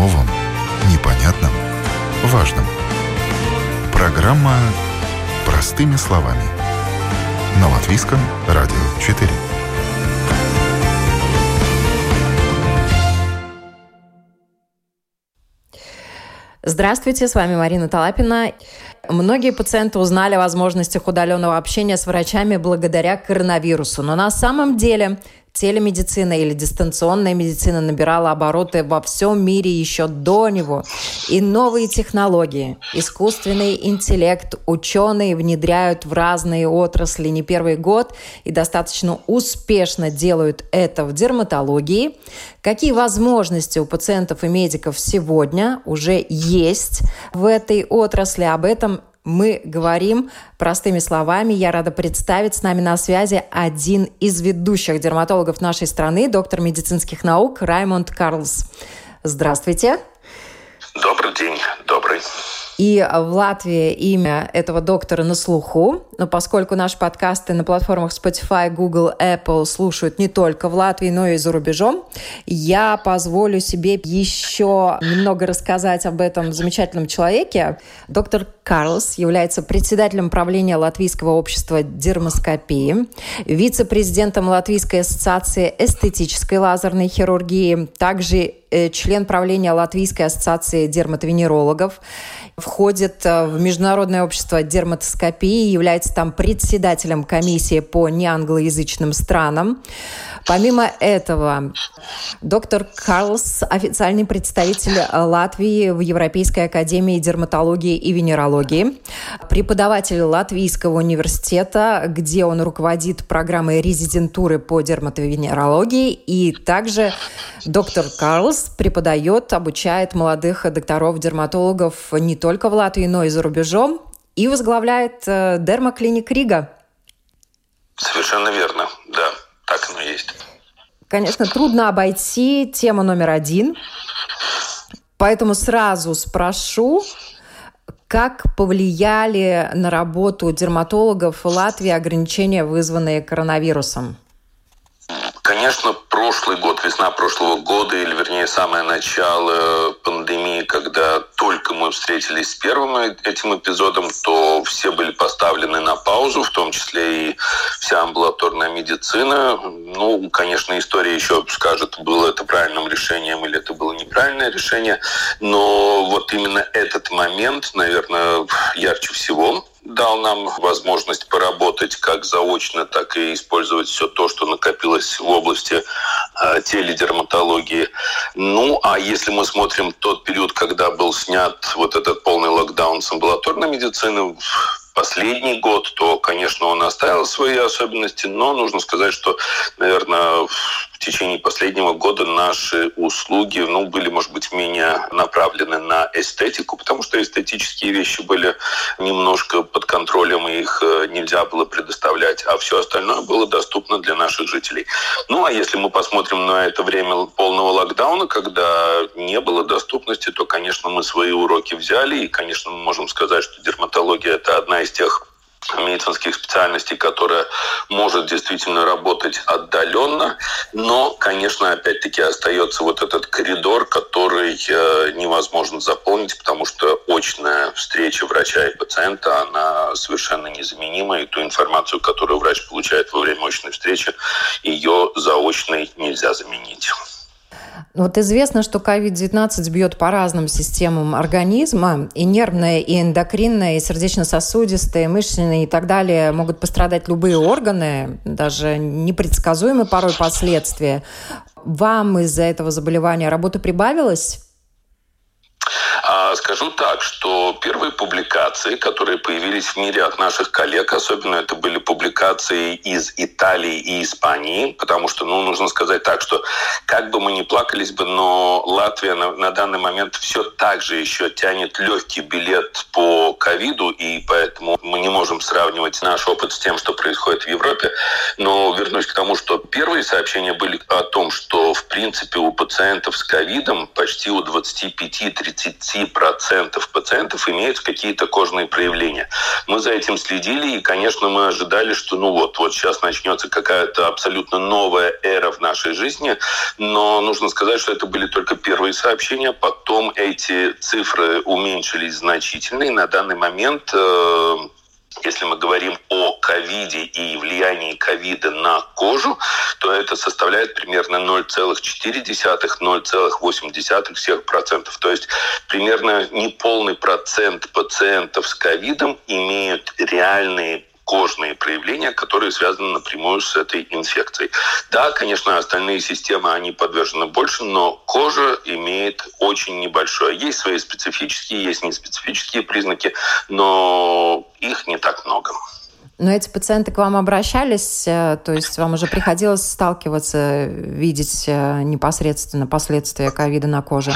новом, непонятном, важном. Программа «Простыми словами» на Латвийском радио 4. Здравствуйте, с вами Марина Талапина. Многие пациенты узнали о возможностях удаленного общения с врачами благодаря коронавирусу. Но на самом деле телемедицина или дистанционная медицина набирала обороты во всем мире еще до него. И новые технологии, искусственный интеллект ученые внедряют в разные отрасли не первый год и достаточно успешно делают это в дерматологии. Какие возможности у пациентов и медиков сегодня уже есть в этой отрасли? Об этом мы говорим простыми словами. Я рада представить с нами на связи один из ведущих дерматологов нашей страны, доктор медицинских наук Раймонд Карлс. Здравствуйте. Добрый день. И в Латвии имя этого доктора на слуху, но поскольку наши подкасты на платформах Spotify, Google, Apple слушают не только в Латвии, но и за рубежом, я позволю себе еще немного рассказать об этом замечательном человеке. Доктор Карлс является председателем правления Латвийского общества дермоскопии, вице-президентом Латвийской ассоциации эстетической лазерной хирургии, также член правления Латвийской ассоциации дерматовенерологов, входит э, в Международное общество дерматоскопии, является там председателем комиссии по неанглоязычным странам. Помимо этого, доктор Карлс – официальный представитель Латвии в Европейской академии дерматологии и венерологии, преподаватель Латвийского университета, где он руководит программой резидентуры по дерматовенерологии, и также доктор Карлс преподает, обучает молодых докторов-дерматологов не только в Латвии, но и за рубежом, и возглавляет э, дермоклиник Рига. Совершенно верно, да. Так оно есть. Конечно, трудно обойти тему номер один. Поэтому сразу спрошу, как повлияли на работу дерматологов в Латвии ограничения, вызванные коронавирусом? Конечно, прошлый год, весна прошлого года, или вернее самое начало пандемии, когда только мы встретились с первым этим эпизодом, то все были поставлены на паузу, в том числе и вся амбулаторная медицина. Ну, конечно, история еще скажет, было это правильным решением или это было неправильное решение, но вот именно этот момент, наверное, ярче всего дал нам возможность поработать как заочно, так и использовать все то, что накопилось в области э, теледерматологии. Ну, а если мы смотрим тот период, когда был снят вот этот полный локдаун с амбулаторной медицины, последний год, то, конечно, он оставил свои особенности, но нужно сказать, что, наверное, в течение последнего года наши услуги ну, были, может быть, менее направлены на эстетику, потому что эстетические вещи были немножко под контролем, и их э, нельзя было предоставлять, а все остальное было доступно для наших жителей. Ну, а если мы посмотрим на это время полного локдауна, когда не было доступности, то, конечно, мы свои уроки взяли, и, конечно, мы можем сказать, что дерматология – это одна из тех медицинских специальностей, которая может действительно работать отдаленно, но, конечно, опять-таки остается вот этот коридор, который э, невозможно заполнить, потому что очная встреча врача и пациента, она совершенно незаменима, и ту информацию, которую врач получает во время очной встречи, ее заочной нельзя заменить. Вот известно, что COVID-19 бьет по разным системам организма, и нервная, и эндокринная, и сердечно-сосудистая, и мышечная и так далее могут пострадать любые органы, даже непредсказуемые порой последствия. Вам из-за этого заболевания работы прибавилось? А, скажу так, что первые публикации, которые появились в мире от наших коллег, особенно это были публикации из Италии и Испании, потому что, ну, нужно сказать так, что как бы мы ни плакались бы, но Латвия на, на данный момент все так же еще тянет легкий билет по ковиду, и поэтому мы не можем сравнивать наш опыт с тем, что происходит в Европе. Но вернусь к тому, что первые сообщения были о том, что, в принципе, у пациентов с ковидом почти у 25-30 30% пациентов имеют какие-то кожные проявления. Мы за этим следили, и, конечно, мы ожидали, что ну вот, вот сейчас начнется какая-то абсолютно новая эра в нашей жизни, но нужно сказать, что это были только первые сообщения, потом эти цифры уменьшились значительно, и на данный момент э, если мы говорим о ковиде и влиянии ковида на кожу, то это составляет примерно 0,4-0,8 всех процентов. То есть примерно неполный процент пациентов с ковидом имеют реальные кожные проявления, которые связаны напрямую с этой инфекцией. Да, конечно, остальные системы, они подвержены больше, но кожа имеет очень небольшое. Есть свои специфические, есть неспецифические признаки, но их не так много. Но эти пациенты к вам обращались, э, то есть вам уже приходилось сталкиваться, видеть э, непосредственно последствия ковида на коже?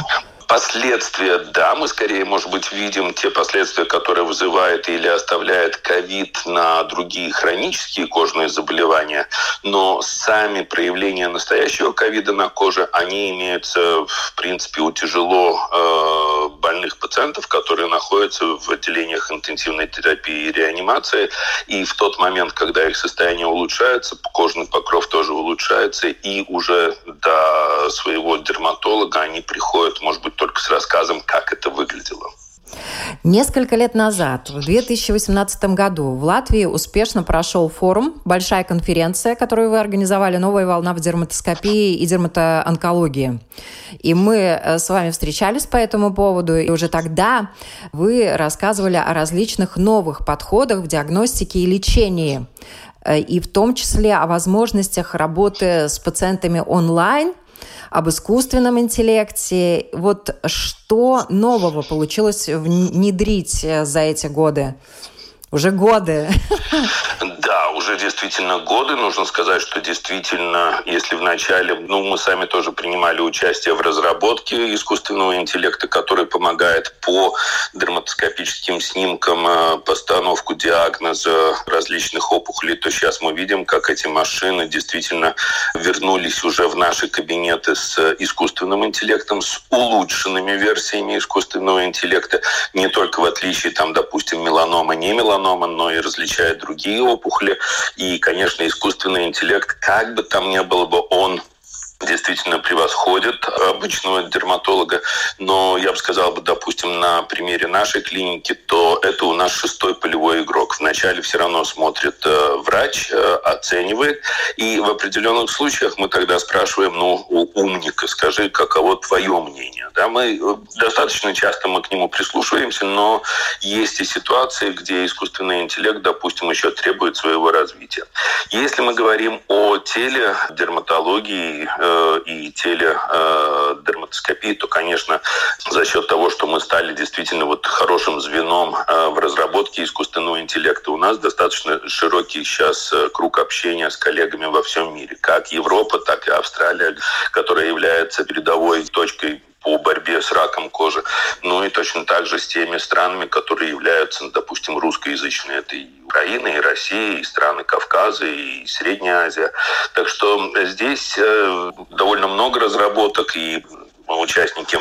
Последствия, да, мы скорее, может быть, видим те последствия, которые вызывает или оставляет ковид на другие хронические кожные заболевания, но сами проявления настоящего ковида на коже, они имеются, в принципе, у тяжело э, больных пациентов, которые находятся в отделениях интенсивной терапии и реанимации, и в тот момент, когда их состояние улучшается, кожный покров тоже улучшается, и уже до своего дерматолога они приходят, может быть, только с рассказом, как это выглядело. Несколько лет назад, в 2018 году, в Латвии успешно прошел форум, большая конференция, которую вы организовали, «Новая волна в дерматоскопии и дерматоонкологии». И мы э, с вами встречались по этому поводу, и уже тогда вы рассказывали о различных новых подходах в диагностике и лечении, э, и в том числе о возможностях работы с пациентами онлайн – об искусственном интеллекте. Вот что нового получилось внедрить э, за эти годы? Уже годы. Да, уже действительно годы. Нужно сказать, что действительно, если в начале, ну, мы сами тоже принимали участие в разработке искусственного интеллекта, который помогает по дерматоскопическим снимкам э, постановку диагноза различных опухолей, то сейчас мы видим, как эти машины действительно вернулись уже в наши кабинеты с искусственным интеллектом, с улучшенными версиями искусственного интеллекта, не только в отличие, там, допустим, меланома, не меланома, но и различает другие опухоли. И, конечно, искусственный интеллект, как бы там ни было бы он действительно превосходит обычного дерматолога. Но я бы сказал, бы, допустим, на примере нашей клиники, то это у нас шестой полевой игрок. Вначале все равно смотрит э, врач, э, оценивает. И в определенных случаях мы тогда спрашиваем, ну, умника, скажи, каково твое мнение? Да, мы э, достаточно часто мы к нему прислушиваемся, но есть и ситуации, где искусственный интеллект, допустим, еще требует своего развития. Если мы говорим о теле дерматологии, Э, и теледерматоскопии, э, то, конечно, за счет того, что мы стали действительно вот хорошим звеном э, в разработке искусственного интеллекта, у нас достаточно широкий сейчас круг общения с коллегами во всем мире. Как Европа, так и Австралия, которая является передовой точкой по борьбе с раком кожи. Ну и точно так же с теми странами, которые являются, допустим, русскоязычные. Это и Украина, и Россия, и страны Кавказа, и Средняя Азия. Так что здесь э, довольно много разработок, и участники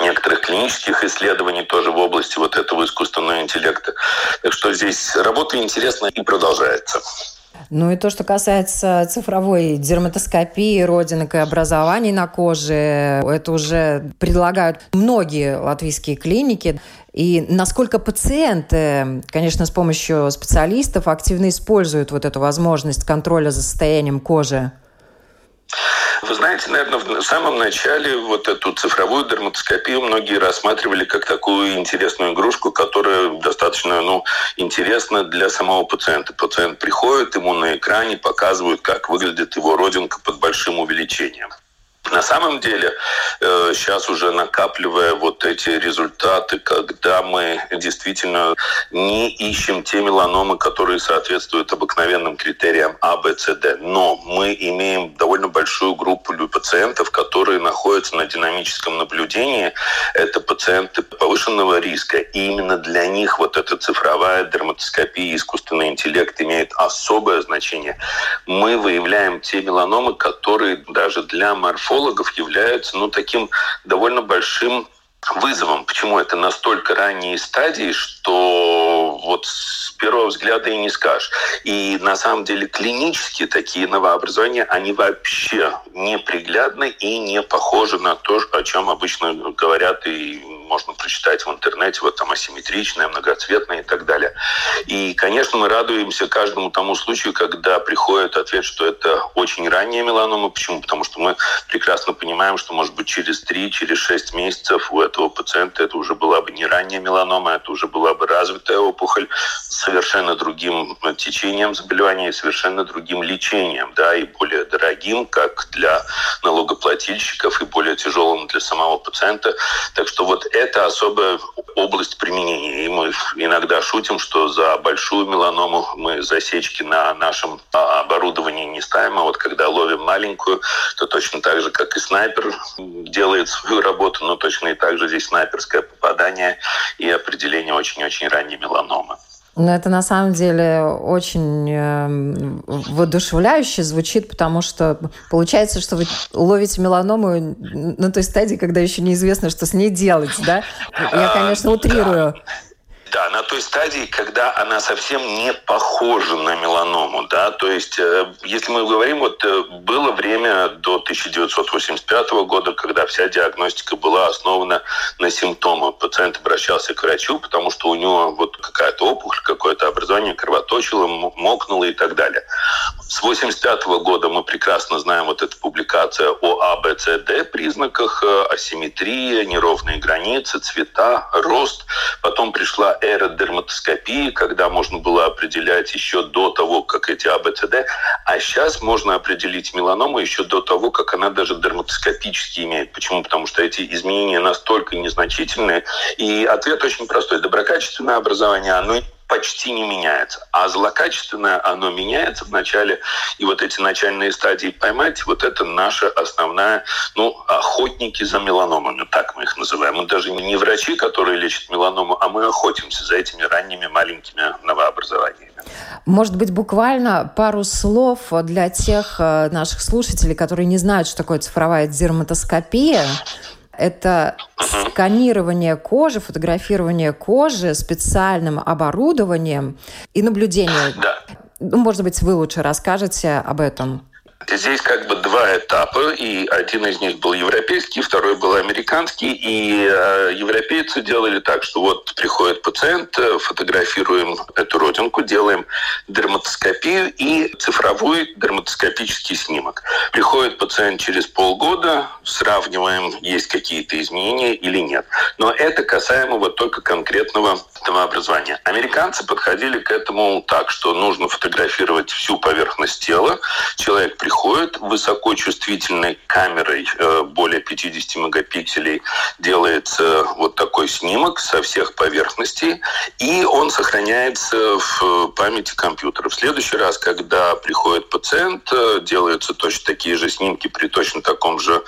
некоторых клинических исследований тоже в области вот этого искусственного интеллекта. Так что здесь работа интересна и продолжается. Ну и то, что касается цифровой дерматоскопии, родинок и образований на коже, это уже предлагают многие латвийские клиники. И насколько пациенты, конечно, с помощью специалистов активно используют вот эту возможность контроля за состоянием кожи? Вы знаете, наверное, в самом начале вот эту цифровую дерматоскопию многие рассматривали как такую интересную игрушку, которая достаточно ну, интересна для самого пациента. Пациент приходит, ему на экране показывают, как выглядит его родинка под большим увеличением. На самом деле, э, сейчас уже накапливая вот эти результаты, когда мы действительно не ищем те меланомы, которые соответствуют обыкновенным критериям А, Б, С, Д, но мы имеем довольно большую группу пациентов, которые находятся на динамическом наблюдении. Это пациенты повышенного риска, и именно для них вот эта цифровая дерматоскопия, искусственный интеллект имеет особое значение. Мы выявляем те меланомы, которые даже для морфологов являются ну, таким довольно большим вызовом. Почему это настолько ранние стадии, что вот с первого взгляда и не скажешь. И на самом деле клинические такие новообразования, они вообще неприглядны и не похожи на то, о чем обычно говорят и можно прочитать в интернете, вот там асимметричное, многоцветное и так далее. И, конечно, мы радуемся каждому тому случаю, когда приходит ответ, что это очень ранняя меланома. Почему? Потому что мы прекрасно понимаем, что, может быть, через 3, через 6 месяцев у этого пациента это уже была бы не ранняя меланома, это уже была бы развитая опухоль с совершенно другим течением заболевания совершенно другим лечением, да, и более дорогим, как для налогоплательщиков, и более тяжелым для самого пациента. Так что вот это особая область применения. И мы иногда шутим, что за большую меланому мы засечки на нашем а, оборудовании не ставим, а вот когда ловим маленькую, то точно так же, как и снайпер делает свою работу, но точно и так же здесь снайперское попадание и определение очень-очень ранней меланомы. Но это на самом деле очень э, воодушевляюще звучит, потому что получается, что вы ловите меланому на той стадии, когда еще неизвестно, что с ней делать, да? Я, конечно, утрирую. Да, на той стадии, когда она совсем не похожа на меланому, да, то есть, э, если мы говорим, вот э, было время до 1985 года, когда вся диагностика была основана на симптомах. Пациент обращался к врачу, потому что у него вот какая-то опухоль, какое-то образование кровоточило, мокнуло и так далее. С 85 года мы прекрасно знаем вот эта публикация о АБЦД признаках, э, асимметрия, неровные границы, цвета, рост. Потом пришла эра дерматоскопии, когда можно было определять еще до того, как эти АБЦД. А сейчас можно определить меланому еще до того, как она даже дерматоскопически имеет. Почему? Потому что эти изменения настолько незначительные. И ответ очень простой. Доброкачественное образование, оно почти не меняется. А злокачественное, оно меняется в начале. И вот эти начальные стадии поймать, вот это наша основная, ну, охотники за меланомами, так мы их называем. Мы даже не врачи, которые лечат меланому, а мы охотимся за этими ранними маленькими новообразованиями. Может быть, буквально пару слов для тех э, наших слушателей, которые не знают, что такое цифровая дерматоскопия. Это сканирование кожи, фотографирование кожи специальным оборудованием и наблюдение. Да. Ну, может быть, вы лучше расскажете об этом. Здесь как бы два этапа, и один из них был европейский, второй был американский, и э, европейцы делали так, что вот приходит пациент, э, фотографируем эту родинку, делаем дерматоскопию и цифровой дерматоскопический снимок. Приходит пациент через полгода, сравниваем, есть какие-то изменения или нет. Но это касаемо вот только конкретного образования. Американцы подходили к этому так, что нужно фотографировать всю поверхность тела. Человек приходит приходит высокочувствительной камерой э, более 50 мегапикселей, делается вот такой снимок со всех поверхностей, и он сохраняется в памяти компьютера. В следующий раз, когда приходит пациент, э, делаются точно такие же снимки при точно таком же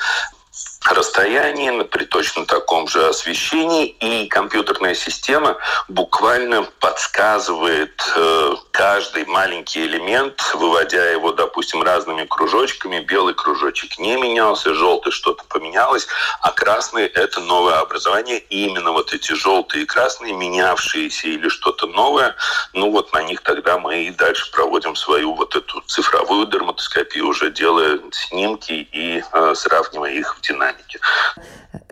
расстоянии, при точно таком же освещении, и компьютерная система буквально подсказывает э, каждый маленький элемент, выводя его, допустим, разными кружочками. Белый кружочек не менялся, желтый что-то поменялось, а красный — это новое образование. И именно вот эти желтые и красные, менявшиеся или что-то новое, ну вот на них тогда мы и дальше проводим свою вот эту цифровую дерматоскопию, уже делая снимки и э, сравнивая их в динамике динамики.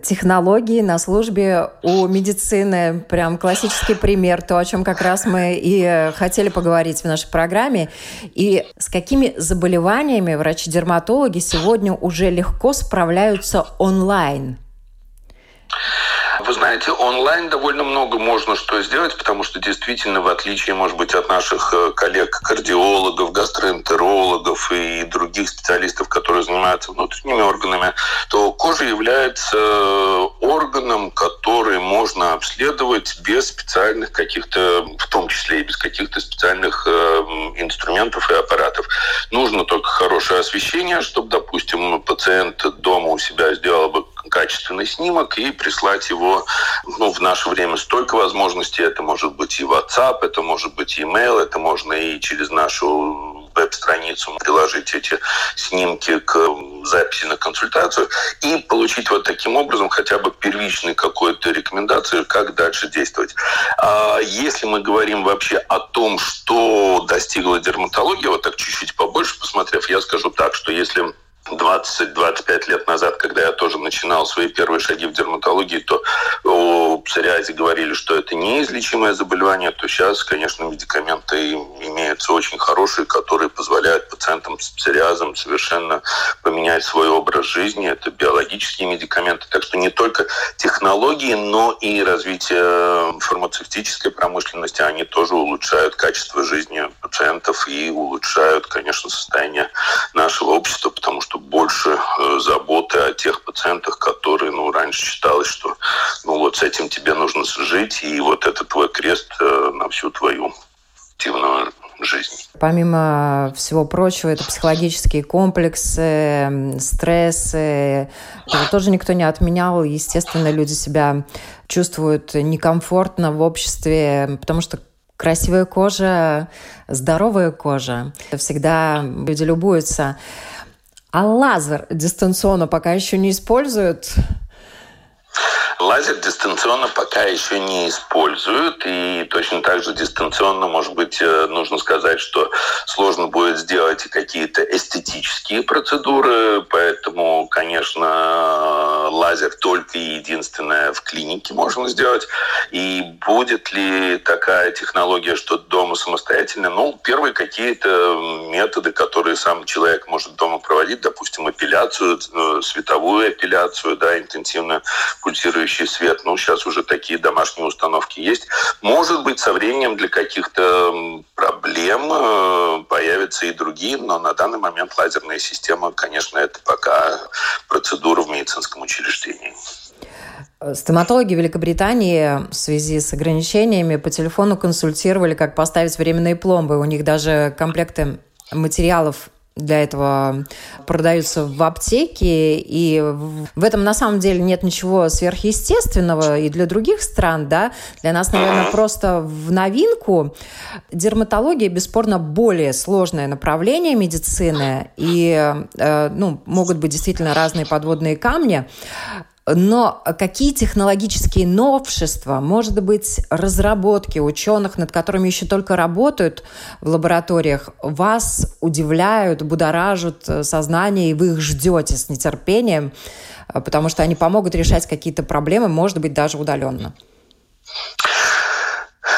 Технологии на службе у медицины. Прям классический пример, то, о чем как раз мы и хотели поговорить в нашей программе. И с какими заболеваниями врачи-дерматологи сегодня уже легко справляются онлайн? Вы знаете, онлайн довольно много можно что сделать, потому что действительно, в отличие, может быть, от наших э, коллег-кардиологов, гастроэнтерологов и других специалистов, которые занимаются внутренними органами, то кожа является э, органом, который можно обследовать без специальных каких-то, в том числе и без каких-то специальных э, инструментов и аппаратов. Нужно только хорошее освещение, чтобы, допустим, пациент дома у себя сделал бы качественный снимок и прислать его ну, в наше время столько возможностей. Это может быть и WhatsApp, это может быть email, это можно и через нашу веб-страницу, приложить эти снимки к записи на консультацию и получить вот таким образом хотя бы первичную какую-то рекомендацию, как дальше действовать. А если мы говорим вообще о том, что достигла дерматология, вот так чуть-чуть побольше посмотрев, я скажу так, что если 20-25 лет назад, когда я тоже начинал свои первые шаги в дерматологии, то о псориазе говорили, что это неизлечимое заболевание, то сейчас, конечно, медикаменты имеются очень хорошие, которые позволяют пациентам с псориазом совершенно поменять свой образ жизни. Это биологические медикаменты. Так что не только технологии, но и развитие фармацевтической промышленности, они тоже улучшают качество жизни пациентов и улучшают, конечно, состояние нашего общества, потому что больше э, заботы о тех пациентах, которые, ну, раньше считалось, что, ну, вот с этим тебе нужно жить, и вот это твой крест э, на всю твою активную жизнь. Помимо всего прочего, это психологические комплексы, стрессы. Это тоже никто не отменял. Естественно, люди себя чувствуют некомфортно в обществе, потому что красивая кожа, здоровая кожа. Всегда люди любуются. А лазер дистанционно пока еще не используют? Лазер дистанционно пока еще не используют, и точно так же дистанционно, может быть, э, нужно сказать, что сложно будет сделать какие-то эстетические процедуры, поэтому, конечно, лазер только и единственное в клинике можно сделать. И будет ли такая технология, что дома самостоятельно? Ну, первые какие-то методы, которые сам человек может дома проводить, допустим, эпиляцию, э, световую эпиляцию, да, интенсивно пульсирующую падающий свет. Ну, сейчас уже такие домашние установки есть. Может быть, со временем для каких-то проблем э, появятся и другие, но на данный момент лазерная система, конечно, это пока процедура в медицинском учреждении. Стоматологи Великобритании в связи с ограничениями по телефону консультировали, как поставить временные пломбы. У них даже комплекты материалов для этого продаются в аптеке, и в этом на самом деле нет ничего сверхъестественного и для других стран, да, для нас, наверное, просто в новинку. Дерматология, бесспорно, более сложное направление медицины, и, э, ну, могут быть действительно разные подводные камни, но какие технологические новшества, может быть, разработки ученых, над которыми еще только работают в лабораториях, вас удивляют, будоражат э, сознание, и вы их ждете с нетерпением, э, потому что они помогут решать какие-то проблемы, может быть, даже удаленно?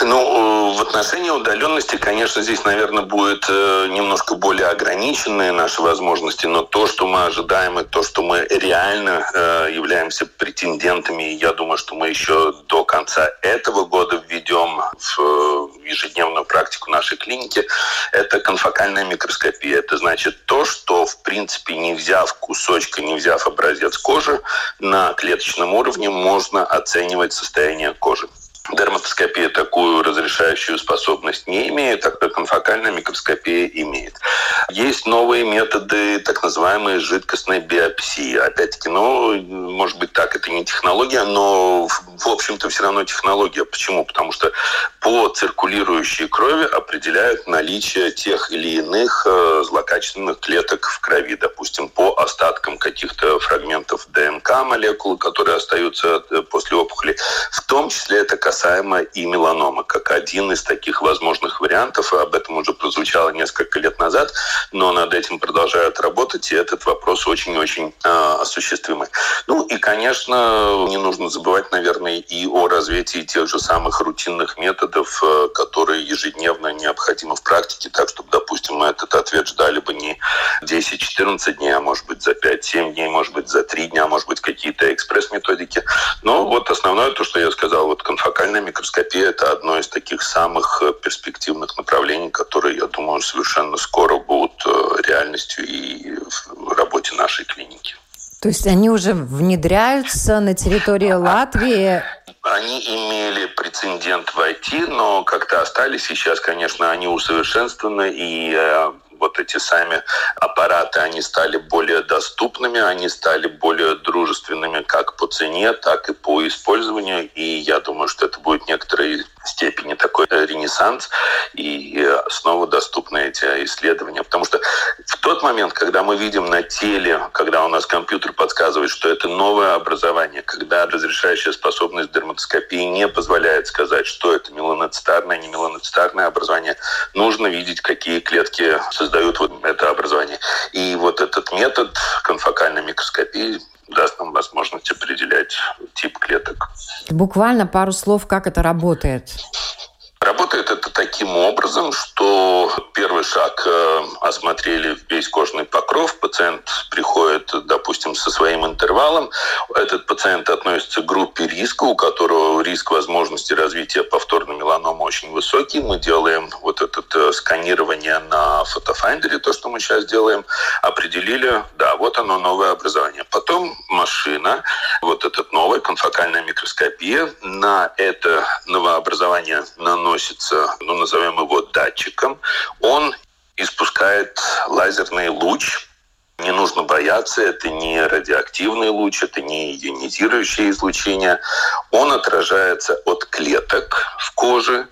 Ну, в отношении удаленности, конечно, здесь, наверное, будет э, немножко более ограниченные наши возможности, но то, что мы ожидаем, и то, что мы реально э, являемся претендентами, я думаю, что мы еще до конца этого года введем в э, ежедневную практику нашей клиники, это конфокальная микроскопия. Это значит то, что, в принципе, не взяв кусочка, не взяв образец кожи, на клеточном уровне можно оценивать состояние кожи. Дерматоскопия такую разрешающую способность не имеет, так как конфокальная микроскопия имеет. Есть новые методы так называемой жидкостной биопсии. Опять-таки, ну, может быть так, это не технология, но в общем-то все равно технология. Почему? Потому что по циркулирующей крови определяют наличие тех или иных э, злокачественных клеток в крови. Допустим, по остаткам каких-то фрагментов ДНК молекулы, которые остаются э, после опухоли. В том числе это касается касаемо и меланомы, как один из таких возможных вариантов. Об этом уже прозвучало несколько лет назад, но над этим продолжают работать, и этот вопрос очень-очень э, осуществимый. Ну и, конечно, не нужно забывать, наверное, и о развитии тех же самых рутинных методов, э, которые ежедневно необходимы в практике, так, чтобы, допустим, мы этот ответ ждали бы не 10-14 дней, а может быть за 5-7 дней, может быть за 3 дня, может быть какие-то экспресс-методики. Но вот основное то, что я сказал, вот конфокальная Спектральная микроскопия – это одно из таких самых э, перспективных направлений, которые, я думаю, совершенно скоро будут э, реальностью и в работе нашей клиники. То есть они уже внедряются на территории Латвии? Они имели прецедент войти, но как-то остались. Сейчас, конечно, они усовершенствованы, и э, вот эти сами аппараты, они стали более доступными, они стали более дружественными как по цене, так и по использованию. И я думаю, что это будет некоторый степени такой ренессанс, и снова доступны эти исследования. Потому что в тот момент, когда мы видим на теле, когда у нас компьютер подсказывает, что это новое образование, когда разрешающая способность дерматоскопии не позволяет сказать, что это меланоцитарное, не меланоцитарное образование, нужно видеть, какие клетки создают вот это образование. И вот этот метод конфокальной микроскопии даст нам возможность определять тип клеток. Буквально пару слов, как это работает. Работает это таким образом, что первый шаг э, осмотрели весь кожный покров, пациент приходит, допустим, со своим интервалом, этот пациент относится к группе риска, у которого риск возможности развития повторной меланомы очень высокий. Мы делаем вот это э, сканирование на фотофайндере, то, что мы сейчас делаем, определили, да, вот оно новое образование. Потом машина, вот этот новый конфокальная микроскопия, на это новообразование наносит наносится, ну, назовем его датчиком, он испускает лазерный луч, не нужно бояться, это не радиоактивный луч, это не ионизирующее излучение. Он отражается от клеток в коже,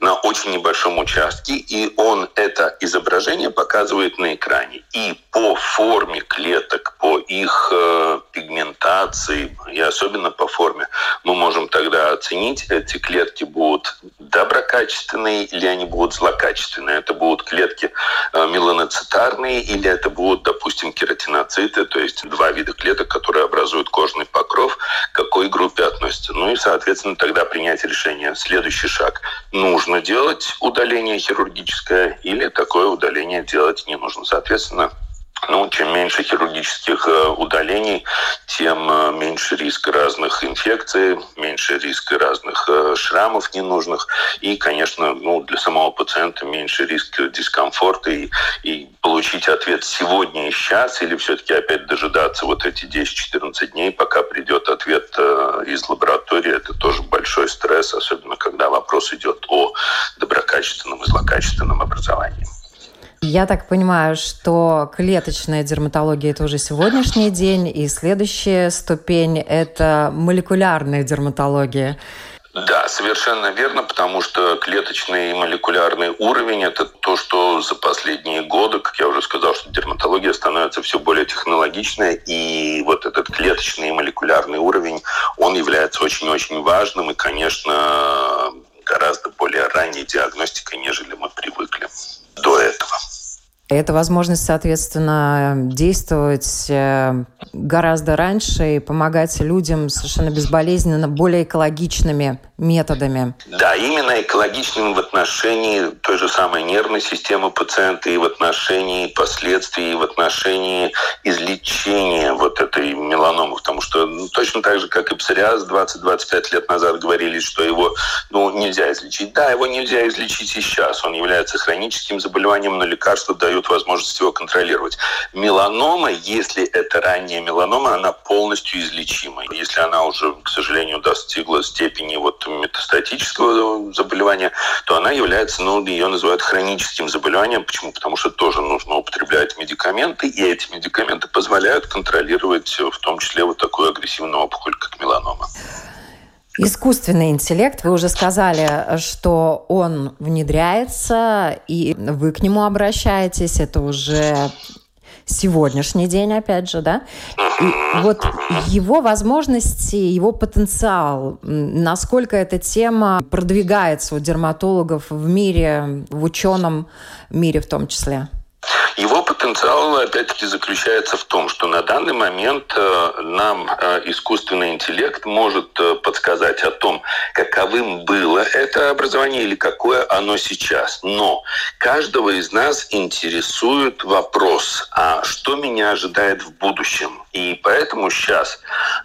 на очень небольшом участке, и он это изображение показывает на экране. И по форме клеток, по их э, пигментации, и особенно по форме, мы можем тогда оценить, эти клетки будут доброкачественные или они будут злокачественные. Это будут клетки э, меланоцитарные или это будут, допустим, кератиноциты, то есть два вида клеток, которые образуют кожный покров, к какой группе относятся. Ну и, соответственно, тогда принять решение. Следующий шаг. Нужно нужно делать удаление хирургическое или такое удаление делать не нужно. Соответственно, ну, чем меньше хирургических э, удалений, тем э, меньше риска разных инфекций, меньше риска разных э, шрамов ненужных. И, конечно, ну, для самого пациента меньше риск дискомфорта. И, и получить ответ сегодня и сейчас, или все-таки опять дожидаться вот эти 10-14 дней, пока придет ответ из лаборатории, это тоже большой стресс, особенно когда вопрос идет о доброкачественном и злокачественном образовании. Я так понимаю, что клеточная дерматология – это уже сегодняшний день, и следующая ступень – это молекулярная дерматология. Да, совершенно верно, потому что клеточный и молекулярный уровень – это то, что за последние годы, как я уже сказал, что дерматология становится все более технологичной, и вот этот клеточный и молекулярный уровень, он является очень-очень важным и, конечно, гораздо более ранней диагностикой, нежели мы привыкли до этого. Это возможность, соответственно, действовать э, гораздо раньше и помогать людям совершенно безболезненно, более экологичными методами. Да, именно экологичным в отношении той же самой нервной системы пациента и в отношении последствий, и в отношении излечения вот этой меланомы. Потому что ну, точно так же, как и псориаз 20-25 лет назад говорили, что его ну, нельзя излечить. Да, его нельзя излечить и сейчас. Он является хроническим заболеванием, но лекарства дают дают возможность его контролировать. Меланома, если это ранняя меланома, она полностью излечима. Если она уже, к сожалению, достигла степени вот метастатического заболевания, то она является, ну, ее называют хроническим заболеванием. Почему? Потому что тоже нужно употреблять медикаменты, и эти медикаменты позволяют контролировать в том числе вот такую агрессивную опухоль, как меланома. Искусственный интеллект, вы уже сказали, что он внедряется, и вы к нему обращаетесь, это уже сегодняшний день, опять же, да? И вот его возможности, его потенциал, насколько эта тема продвигается у дерматологов в мире, в ученом мире в том числе? Его потенциал, опять-таки, заключается в том, что на данный момент э, нам э, искусственный интеллект может э, подсказать о том, каковым было это образование или какое оно сейчас. Но каждого из нас интересует вопрос, а что меня ожидает в будущем? И поэтому сейчас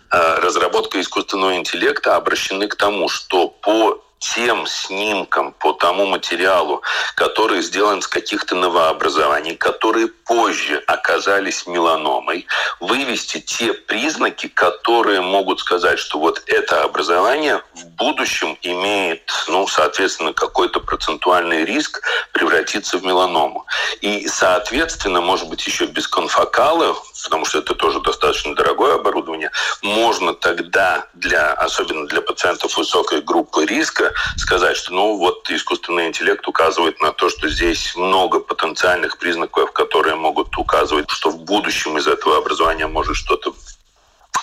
разработка искусственного интеллекта обращены к тому, что по тем снимкам, по тому материалу, который сделан с каких-то новообразований, которые позже оказались меланомой, вывести те признаки, которые могут сказать, что вот это образование в будущем имеет, ну, соответственно, какой-то процентуальный риск превратиться в меланому. И, соответственно, может быть, еще без конфокала потому что это тоже достаточно дорогое оборудование, можно тогда, для, особенно для пациентов высокой группы риска, сказать, что ну вот искусственный интеллект указывает на то, что здесь много потенциальных признаков, которые могут указывать, что в будущем из этого образования может что-то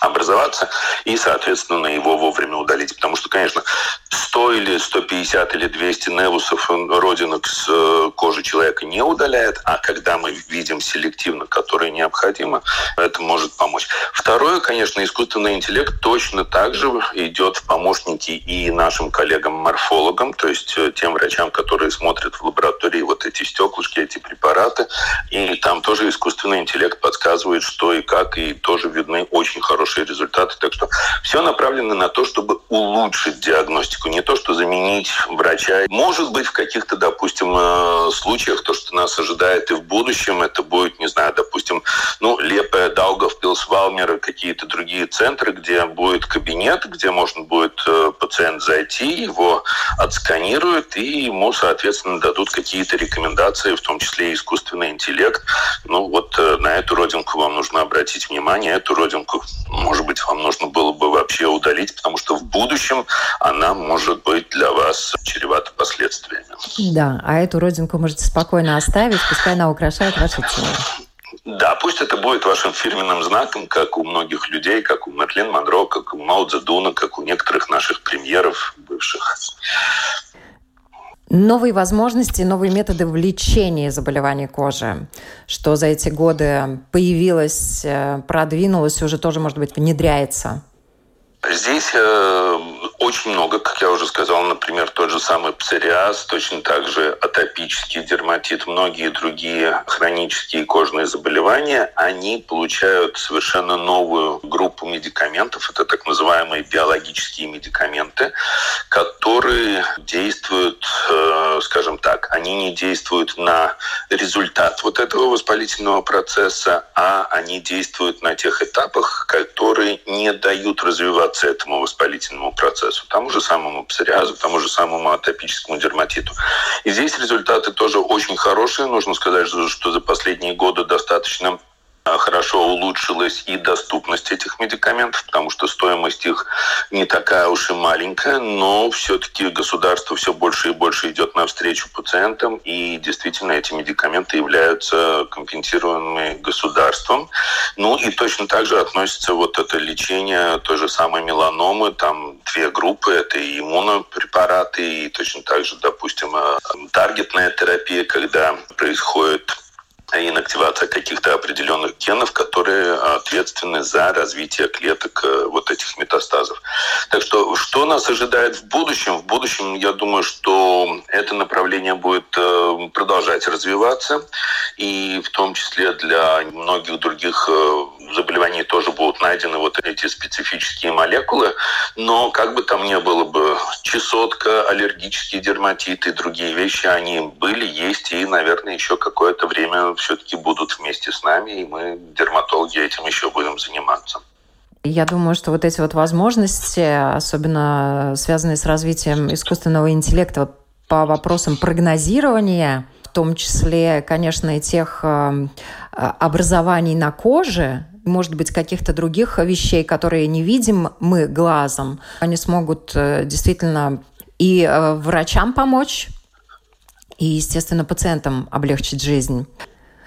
образоваться и, соответственно, его вовремя удалить. Потому что, конечно, 100 или 150 или 200 невусов родинок с э, кожи человека не удаляет, а когда мы видим селективно, которые необходимо, это может помочь. Второе, конечно, искусственный интеллект точно так же идет в помощники и нашим коллегам-морфологам, то есть э, тем врачам, которые смотрят в лаборатории вот эти стеклышки, эти препараты, и там тоже искусственный интеллект подсказывает, что и как, и тоже видны очень хорошие хорошие результаты. Так что все направлено на то, чтобы улучшить диагностику, не то, что заменить врача. Может быть, в каких-то, допустим, э, случаях то, что нас ожидает и в будущем, это будет, не знаю, допустим, ну, Лепая, Даугавпилс, Валмер, какие-то другие центры, где будет кабинет, где можно будет э, пациент зайти, его отсканируют, и ему, соответственно, дадут какие-то рекомендации, в том числе и искусственный интеллект. Ну, вот э, на эту родинку вам нужно обратить внимание, эту родинку может быть, вам нужно было бы вообще удалить, потому что в будущем она может быть для вас чревата последствиями. Да, а эту родинку можете спокойно оставить, пускай она украшает ваше тело. Да, пусть это будет вашим фирменным знаком, как у многих людей, как у Мерлин Монро, как у Мао Цзэдуна, как у некоторых наших премьеров бывших. Новые возможности, новые методы влечения заболеваний кожи, что за эти годы появилось, э, продвинулось, уже тоже, может быть, внедряется. Здесь э, очень много, как я уже сказал, например, тот же самый псориаз, точно так же атопический дерматит, многие другие хронические кожные заболевания, они получают совершенно новую группу медикаментов. Это так называемые биологические медикаменты, которые действуют, э, скажем так, они не действуют на результат вот этого воспалительного процесса, а они действуют на тех этапах, которые не дают развиваться этому воспалительному процессу, тому же самому псориазу, тому же самому атопическому дерматиту. И здесь результаты тоже очень хорошие. Нужно сказать, что за последние годы достаточно а, хорошо улучшилась и доступность этих медикаментов, потому что стоимость их не такая уж и маленькая, но все-таки государство все больше и больше идет навстречу пациентам, и действительно эти медикаменты являются компенсируемыми государством. Ну и точно так же относится вот это лечение той же самой меланомы, там две группы, это и иммунопрепараты, и точно так же, допустим, э, таргетная терапия, когда происходит инактивация каких-то определенных генов, которые ответственны за развитие клеток э, вот этих метастазов. Так что что нас ожидает в будущем? В будущем, я думаю, что это направление будет э, продолжать развиваться, и в том числе для многих других заболеваний тоже будут найдены вот эти специфические молекулы, но как бы там ни было бы, чесотка, аллергический дерматит и другие вещи, они были, есть и, наверное, еще какое-то время все-таки будут вместе с нами, и мы, дерматологи, этим еще будем заниматься. Я думаю, что вот эти вот возможности, особенно связанные с развитием искусственного интеллекта по вопросам прогнозирования, в том числе, конечно, и тех э, образований на коже, может быть, каких-то других вещей, которые не видим мы глазом, они смогут э, действительно и э, врачам помочь, и, естественно, пациентам облегчить жизнь.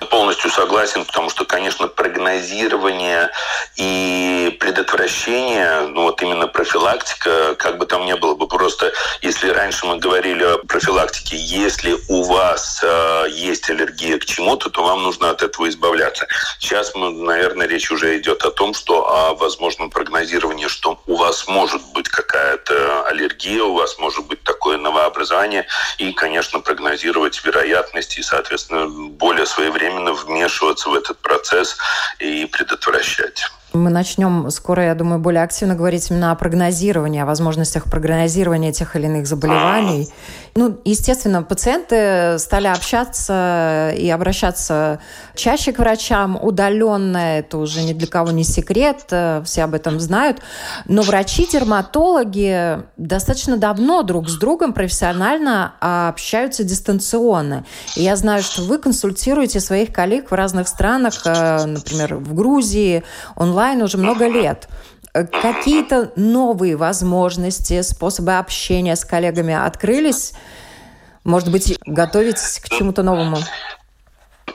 Полностью согласен, потому что, конечно, прогнозирование и предотвращение, ну вот именно профилактика, как бы там ни было бы просто, если раньше мы говорили о профилактике, если у вас э, есть аллергия к чему-то, то вам нужно от этого избавляться. Сейчас, мы, наверное, речь уже идет о том, что о возможном прогнозировании, что у вас может быть какая-то аллергия, у вас может быть такое новообразование, и, конечно, прогнозировать вероятности и, соответственно, более своевременно вмешиваться в этот процесс и предотвращать. Мы начнем скоро, я думаю, более активно говорить именно о прогнозировании, о возможностях прогнозирования тех или иных заболеваний. Ну, естественно, пациенты стали общаться и обращаться чаще к врачам удаленно. Это уже ни для кого не секрет, все об этом знают. Но врачи-дерматологи достаточно давно друг с другом профессионально общаются дистанционно. И я знаю, что вы консультируете своих коллег в разных странах, э, например, в Грузии, онлайн уже много лет какие-то новые возможности, способы общения с коллегами открылись? Может быть, готовитесь к чему-то новому?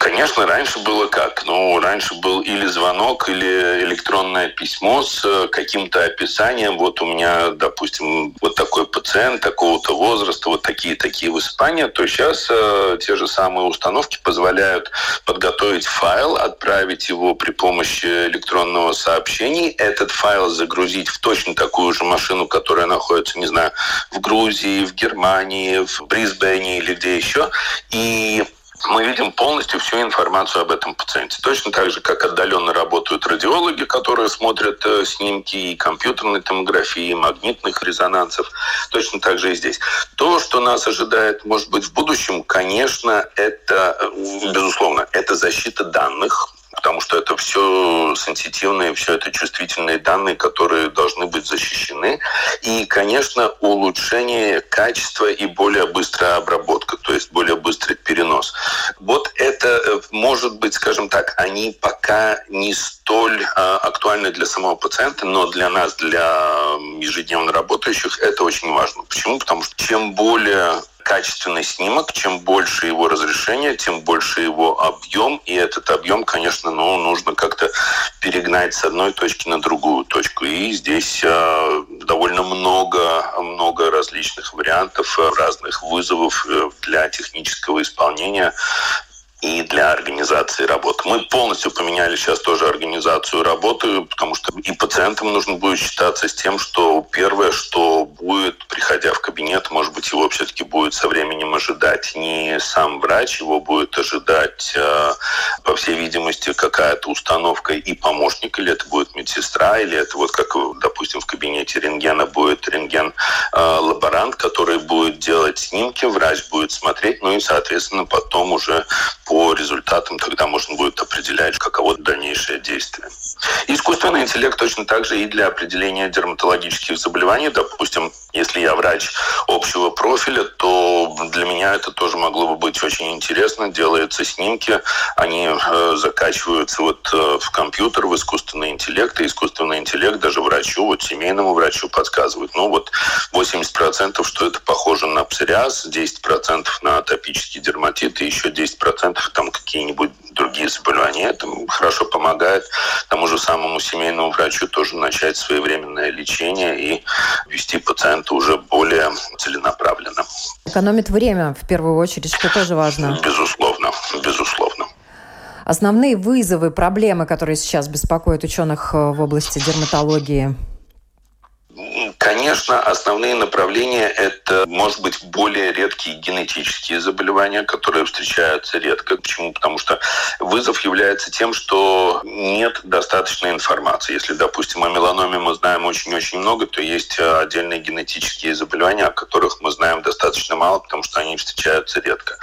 Конечно, раньше было как? Ну, раньше был или звонок, или электронное письмо с э, каким-то описанием. Вот у меня, допустим, вот такой пациент такого-то возраста, вот такие-такие высыпания. То сейчас э, те же самые установки позволяют подготовить файл, отправить его при помощи электронного сообщения, этот файл загрузить в точно такую же машину, которая находится, не знаю, в Грузии, в Германии, в Брисбене или где еще. И мы видим полностью всю информацию об этом пациенте. Точно так же, как отдаленно работают радиологи, которые смотрят э, снимки и компьютерной томографии, и магнитных резонансов. Точно так же и здесь. То, что нас ожидает, может быть, в будущем, конечно, это, э, безусловно, это защита данных, потому что это все сенситивные, все это чувствительные данные, которые должны быть защищены. И, конечно, улучшение качества и более быстрая обработка, то есть более быстрый перенос. Вот это э, может быть, скажем так, они пока не столь а, актуальны для самого пациента, но для нас, для ежедневно работающих, это очень важно. Почему? Потому что чем более качественный снимок, чем больше его разрешение, тем больше его объем, и этот объем, конечно, ну, нужно как-то перегнать с одной точки на другую точку. И здесь э, довольно много, много различных вариантов, разных вызовов э, для технического исполнения и для организации работы. Мы полностью поменяли сейчас тоже организацию работы, потому что и пациентам нужно будет считаться с тем, что первое, что будет, приходя в кабинет, может быть, его все-таки будет со временем ожидать не сам врач, его будет ожидать, э, по всей видимости, какая-то установка и помощник, или это будет медсестра, или это вот как, допустим, в кабинете рентгена будет рентген-лаборант, э, который будет делать снимки, врач будет смотреть, ну и, соответственно, потом уже по результатам тогда можно будет определять, каково дальнейшее действие. Искусственный интеллект точно так же и для определения дерматологических заболеваний. Допустим, если я врач общего профиля, то для меня это тоже могло бы быть очень интересно. Делаются снимки, они э, закачиваются вот э, в компьютер, в искусственный интеллект, и искусственный интеллект даже врачу, вот семейному врачу подсказывает. Ну вот 80% что это похоже на псориаз, 10% на атопический дерматит и еще 10% там какие-нибудь другие заболевания. Это хорошо помогает тому же самому семейному врачу тоже начать своевременное лечение и вести пациента уже более целенаправленно. Экономит время в первую очередь, что тоже важно. Безусловно, безусловно. Основные вызовы, проблемы, которые сейчас беспокоят ученых э, в области дерматологии – Конечно, основные направления – это, может быть, более редкие генетические заболевания, которые встречаются редко. Почему? Потому что вызов является тем, что нет достаточной информации. Если, допустим, о меланоме мы знаем очень-очень много, то есть отдельные генетические заболевания, о которых мы знаем достаточно мало, потому что они встречаются редко.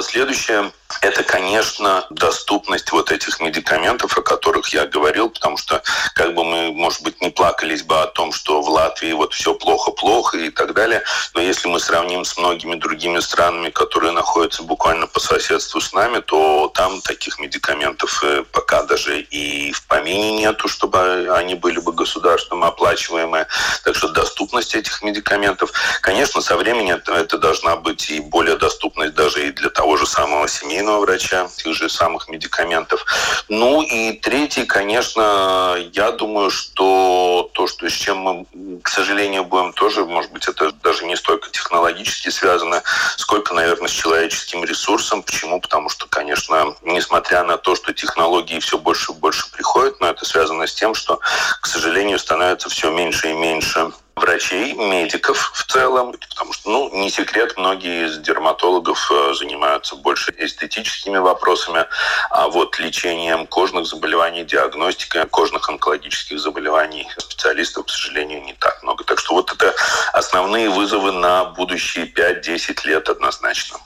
Следующее – это, конечно, доступность вот этих медикаментов, о которых я говорил, потому что как бы мы, может быть, не плакались бы о том, что в Латвии вот все плохо-плохо и так далее. Но если мы сравним с многими другими странами, которые находятся буквально по соседству с нами, то там таких медикаментов э, пока даже и в помине нету, чтобы они были бы государством оплачиваемые. Так что доступность этих медикаментов, конечно, со временем это, должна быть и более доступность даже и для того же самого семейного врача, тех же самых медикаментов. Ну и третий, конечно, я думаю, что то, что с чем мы к сожалению, будем тоже, может быть, это даже не столько технологически связано, сколько, наверное, с человеческим ресурсом. Почему? Потому что, конечно, несмотря на то, что технологии все больше и больше приходят, но это связано с тем, что, к сожалению, становится все меньше и меньше врачей, медиков в целом, потому что, ну, не секрет, многие из дерматологов э, занимаются больше эстетическими вопросами, а вот лечением кожных заболеваний, диагностикой кожных онкологических заболеваний специалистов, к сожалению, не так много. Так что вот это основные вызовы на будущие 5-10 лет однозначно.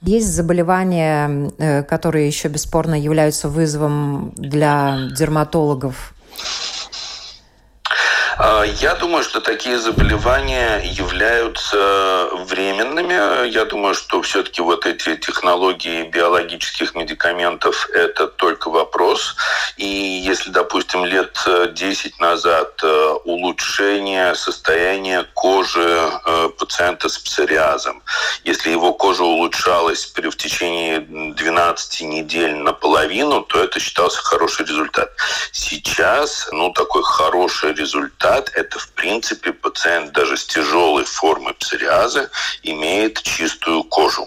Есть заболевания, э, которые еще бесспорно являются вызовом для дерматологов я думаю, что такие заболевания являются временными. Я думаю, что все-таки вот эти технологии биологических медикаментов – это только вопрос. И если, допустим, лет 10 назад э, улучшение состояния кожи э, пациента с псориазом, если его кожа улучшалась при, в течение 12 недель наполовину, то это считался хороший результат. Сейчас, ну, такой хороший результат результат – это, в принципе, пациент даже с тяжелой формой псориаза имеет чистую кожу.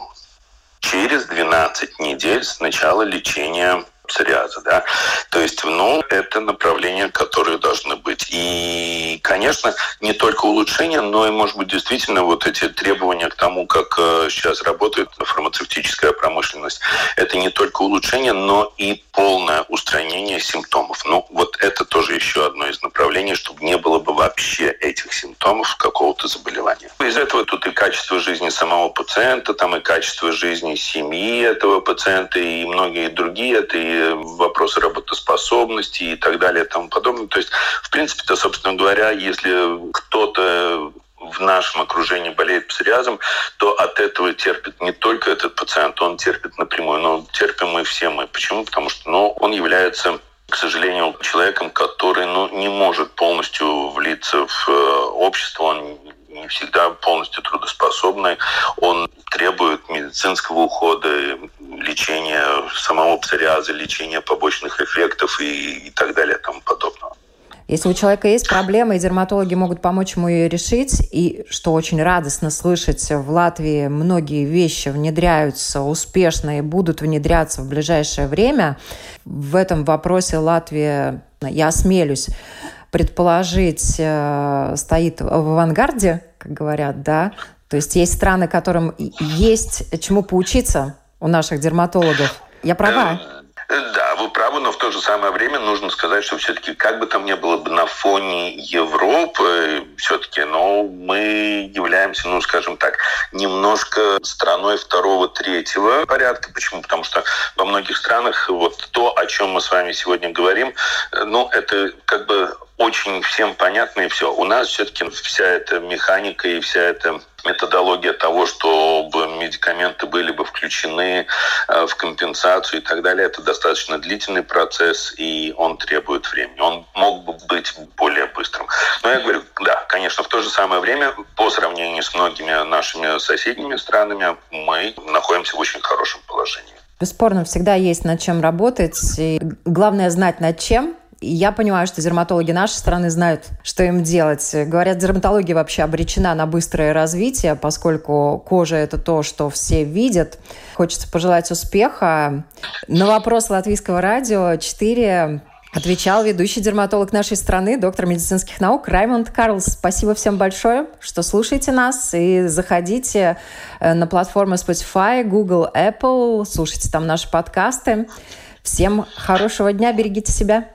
Через 12 недель с начала лечения псориаза, да. То есть, ну, это направления, которые должны быть. И, конечно, не только улучшение, но и, может быть, действительно вот эти требования к тому, как э, сейчас работает фармацевтическая промышленность, это не только улучшение, но и полное устранение симптомов. Ну, вот это тоже еще одно из направлений, чтобы не было бы вообще этих симптомов какого-то заболевания. Из этого тут и качество жизни самого пациента, там и качество жизни семьи этого пациента, и многие другие. Это и вопросы работоспособности и так далее и тому подобное. То есть, в принципе-то, собственно говоря, если кто-то в нашем окружении болеет псориазом, то от этого терпит не только этот пациент, он терпит напрямую, но терпим мы все мы. Почему? Потому что ну, он является к сожалению, человеком, который ну, не может полностью влиться в э, общество, он не всегда полностью трудоспособный, он требует медицинского ухода, лечения самого псориаза, лечения побочных эффектов и, и так далее и тому подобного. Если у человека есть проблема, и дерматологи могут помочь ему ее решить, и, что очень радостно слышать, в Латвии многие вещи внедряются успешно и будут внедряться в ближайшее время, в этом вопросе Латвия, я осмелюсь предположить, э, стоит в авангарде, как говорят, да, то есть есть страны, которым есть чему поучиться у наших дерматологов. Я права? Да, вы правы, но в то же самое время нужно сказать, что все-таки как бы там ни было бы на фоне Европы, все-таки, но мы являемся, ну, скажем так, немножко страной второго, третьего порядка. Почему? Потому что во многих странах вот то, о чем мы с вами сегодня говорим, ну, это как бы очень всем понятно и все. У нас все-таки вся эта механика и вся эта методология того, чтобы медикаменты были бы включены э, в компенсацию и так далее, это достаточно длительный процесс, и он требует времени. Он мог бы быть более быстрым. Но я говорю, да, конечно, в то же самое время, по сравнению с многими нашими соседними странами, мы находимся в очень хорошем положении. Бесспорно, всегда есть над чем работать. И главное знать над чем, я понимаю, что дерматологи нашей страны знают, что им делать. Говорят, дерматология вообще обречена на быстрое развитие, поскольку кожа – это то, что все видят. Хочется пожелать успеха. На вопрос латвийского радио 4 отвечал ведущий дерматолог нашей страны, доктор медицинских наук Раймонд Карлс. Спасибо всем большое, что слушаете нас и заходите э, на платформы Spotify, Google, Apple, слушайте там наши подкасты. Всем хорошего дня, берегите себя.